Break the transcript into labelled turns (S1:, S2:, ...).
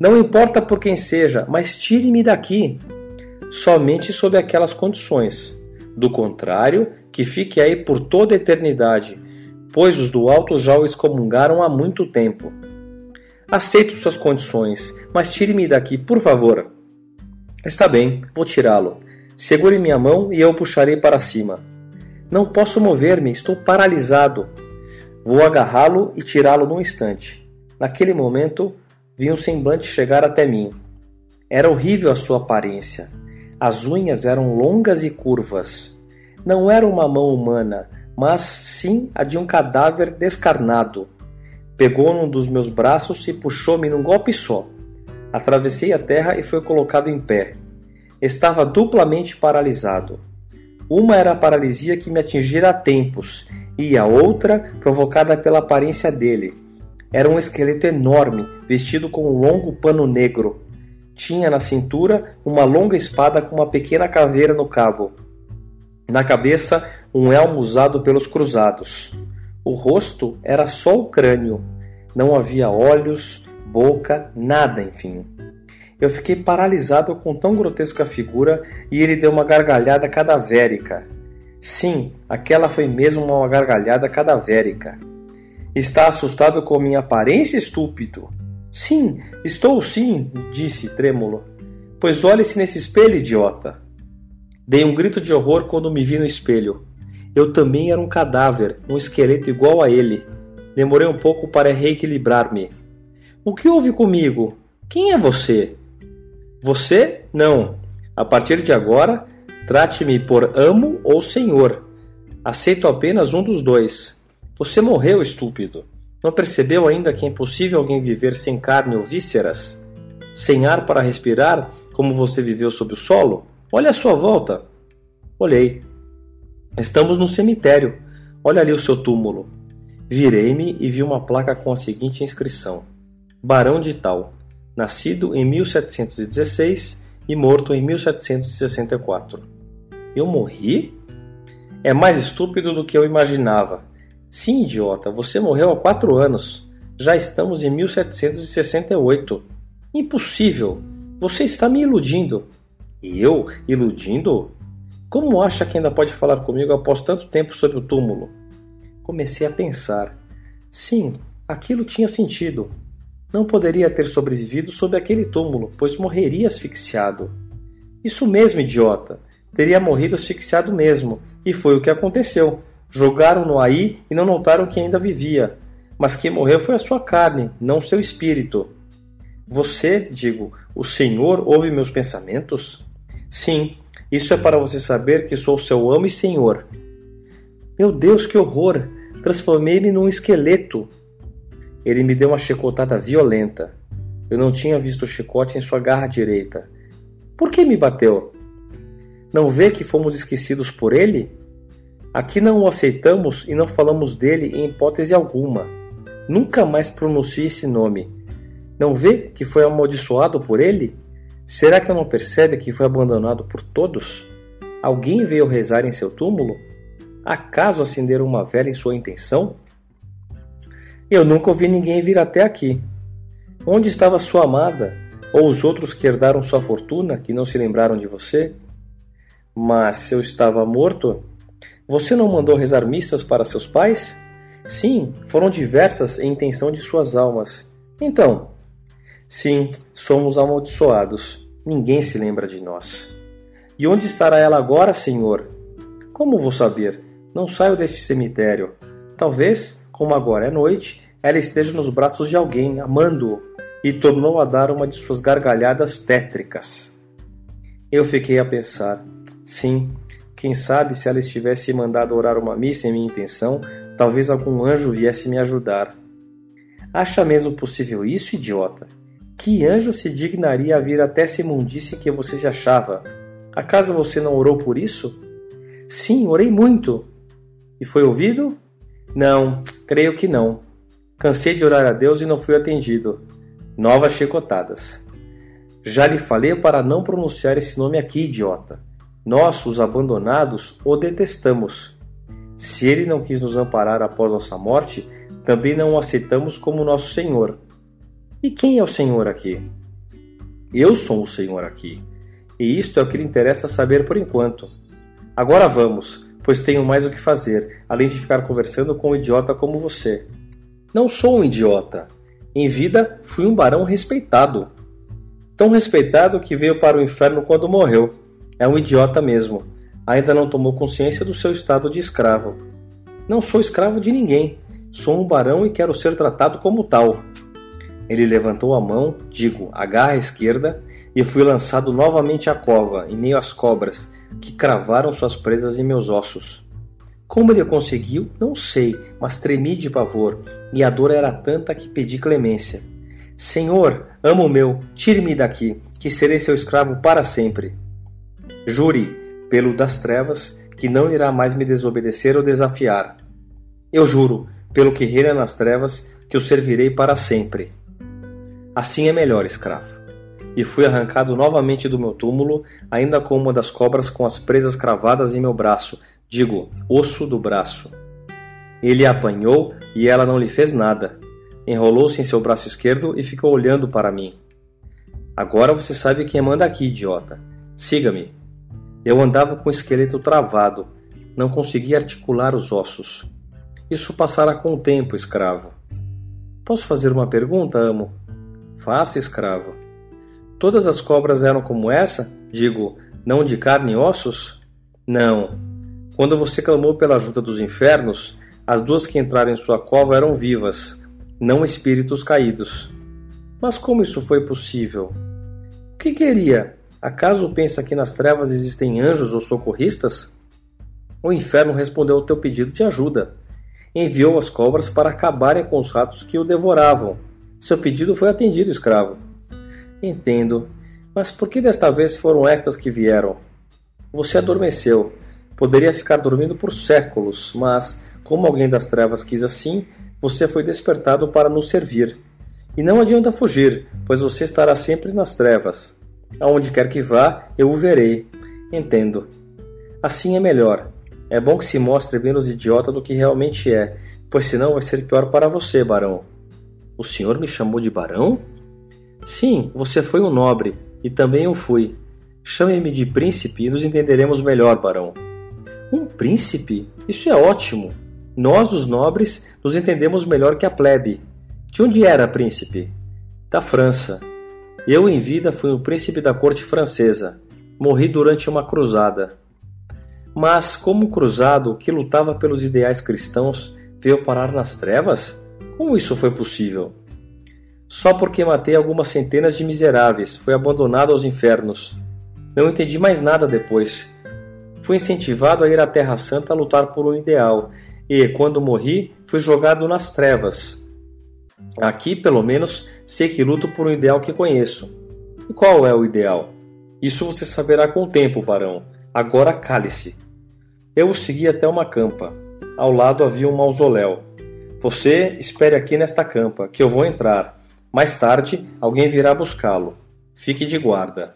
S1: Não importa por quem seja, mas tire-me daqui. Somente sob aquelas condições. Do contrário, que fique aí por toda a eternidade, pois os do alto já o excomungaram há muito tempo. Aceito suas condições, mas tire-me daqui, por favor. Está bem, vou tirá-lo. Segure minha mão e eu puxarei para cima. Não posso mover-me, estou paralisado. Vou agarrá-lo e tirá-lo num instante. Naquele momento, vi um semblante chegar até mim. Era horrível a sua aparência. As unhas eram longas e curvas. Não era uma mão humana, mas sim a de um cadáver descarnado. Pegou num dos meus braços e puxou-me num golpe só. Atravessei a terra e fui colocado em pé. Estava duplamente paralisado. Uma era a paralisia que me atingira há tempos, e a outra provocada pela aparência dele. Era um esqueleto enorme, vestido com um longo pano negro, tinha na cintura uma longa espada com uma pequena caveira no cabo. Na cabeça, um elmo usado pelos cruzados. O rosto era só o crânio. Não havia olhos, boca, nada, enfim. Eu fiquei paralisado com tão grotesca figura e ele deu uma gargalhada cadavérica. Sim, aquela foi mesmo uma gargalhada cadavérica. Está assustado com minha aparência, estúpido? Sim, estou sim, disse trêmulo. Pois olhe-se nesse espelho, idiota. Dei um grito de horror quando me vi no espelho. Eu também era um cadáver, um esqueleto igual a ele. Demorei um pouco para reequilibrar-me. O que houve comigo? Quem é você? Você? Não. A partir de agora, trate-me por amo ou senhor. Aceito apenas um dos dois. Você morreu, estúpido. Não percebeu ainda que é impossível alguém viver sem carne ou vísceras? Sem ar para respirar, como você viveu sob o solo? Olhe à sua volta. Olhei. Estamos no cemitério. Olha ali o seu túmulo. Virei-me e vi uma placa com a seguinte inscrição: Barão de Tal, nascido em 1716 e morto em 1764. Eu morri? É mais estúpido do que eu imaginava. Sim, idiota, você morreu há quatro anos. Já estamos em 1768. Impossível! Você está me iludindo. E eu? Iludindo? Como acha que ainda pode falar comigo após tanto tempo sobre o túmulo? Comecei a pensar. Sim, aquilo tinha sentido. Não poderia ter sobrevivido sob aquele túmulo, pois morreria asfixiado. Isso mesmo, idiota. Teria morrido asfixiado mesmo, e foi o que aconteceu. Jogaram-no aí e não notaram que ainda vivia. Mas quem morreu foi a sua carne, não seu espírito. Você, digo, o Senhor ouve meus pensamentos? Sim, isso é para você saber que sou seu amo e senhor. Meu Deus, que horror! Transformei-me num esqueleto. Ele me deu uma chicotada violenta. Eu não tinha visto o chicote em sua garra direita. Por que me bateu? Não vê que fomos esquecidos por ele? Aqui não o aceitamos e não falamos dele em hipótese alguma. Nunca mais pronuncie esse nome. Não vê que foi amaldiçoado por ele? Será que não percebe que foi abandonado por todos? Alguém veio rezar em seu túmulo? Acaso acenderam uma vela em sua intenção? Eu nunca ouvi ninguém vir até aqui. Onde estava sua amada? Ou os outros que herdaram sua fortuna, que não se lembraram de você? Mas se eu estava morto, você não mandou rezar missas para seus pais? Sim, foram diversas em intenção de suas almas. Então, sim, somos amaldiçoados. Ninguém se lembra de nós. E onde estará ela agora, Senhor? Como vou saber? Não saio deste cemitério. Talvez, como agora é noite, ela esteja nos braços de alguém, amando-o, e tornou a dar uma de suas gargalhadas tétricas. Eu fiquei a pensar: sim, quem sabe se ela estivesse mandado orar uma missa em minha intenção, talvez algum anjo viesse me ajudar. Acha mesmo possível isso, idiota? Que anjo se dignaria a vir até essa imundícia que você se achava? Acaso você não orou por isso? Sim, orei muito. E foi ouvido? Não, creio que não. Cansei de orar a Deus e não fui atendido. Novas chicotadas. Já lhe falei para não pronunciar esse nome aqui, idiota. Nós, os abandonados, o detestamos. Se ele não quis nos amparar após nossa morte, também não o aceitamos como nosso Senhor. E quem é o Senhor aqui? Eu sou o Senhor aqui. E isto é o que lhe interessa saber por enquanto. Agora vamos, pois tenho mais o que fazer, além de ficar conversando com um idiota como você. Não sou um idiota. Em vida, fui um barão respeitado. Tão respeitado que veio para o inferno quando morreu. É um idiota mesmo. Ainda não tomou consciência do seu estado de escravo. Não sou escravo de ninguém. Sou um barão e quero ser tratado como tal. Ele levantou a mão, digo, a garra esquerda, e fui lançado novamente à cova, em meio às cobras, que cravaram suas presas em meus ossos. Como ele conseguiu, não sei, mas tremi de pavor, e a dor era tanta que pedi clemência. Senhor, amo meu, tire-me daqui, que serei seu escravo para sempre. Jure, pelo das trevas, que não irá mais me desobedecer ou desafiar. Eu juro, pelo que reina nas trevas, que o servirei para sempre. Assim é melhor, escravo. E fui arrancado novamente do meu túmulo, ainda com uma das cobras com as presas cravadas em meu braço, digo, osso do braço. Ele a apanhou e ela não lhe fez nada. Enrolou-se em seu braço esquerdo e ficou olhando para mim. Agora você sabe quem manda aqui, idiota. Siga-me. Eu andava com o esqueleto travado, não conseguia articular os ossos. Isso passará com o tempo, escravo. Posso fazer uma pergunta, amo? Faça, escravo. Todas as cobras eram como essa? Digo, não de carne e ossos? Não. Quando você clamou pela ajuda dos infernos, as duas que entraram em sua cova eram vivas, não espíritos caídos. Mas como isso foi possível? O que queria? Acaso pensa que nas trevas existem anjos ou socorristas? O inferno respondeu ao teu pedido de ajuda. Enviou as cobras para acabarem com os ratos que o devoravam seu pedido foi atendido, escravo. Entendo. Mas por que desta vez foram estas que vieram? Você adormeceu. Poderia ficar dormindo por séculos, mas, como alguém das trevas quis assim, você foi despertado para nos servir. E não adianta fugir, pois você estará sempre nas trevas. Aonde quer que vá, eu o verei. Entendo. Assim é melhor. É bom que se mostre menos idiota do que realmente é, pois senão vai ser pior para você, barão. O senhor me chamou de barão? Sim, você foi um nobre, e também eu fui. Chame-me de príncipe e nos entenderemos melhor, barão. Um príncipe? Isso é ótimo. Nós, os nobres, nos entendemos melhor que a plebe. De onde era, príncipe? Da França. Eu, em vida, fui um príncipe da corte francesa. Morri durante uma cruzada. Mas, como cruzado que lutava pelos ideais cristãos, veio parar nas trevas? Como isso foi possível? Só porque matei algumas centenas de miseráveis, fui abandonado aos infernos. Não entendi mais nada depois. Fui incentivado a ir à Terra Santa a lutar por um ideal, e, quando morri, fui jogado nas trevas. Aqui, pelo menos, sei que luto por um ideal que conheço. E qual é o ideal? Isso você saberá com o tempo, barão. Agora cale-se. Eu o segui até uma campa. Ao lado havia um mausoléu. Você espere aqui nesta campa, que eu vou entrar. Mais tarde, alguém virá buscá-lo. Fique de guarda.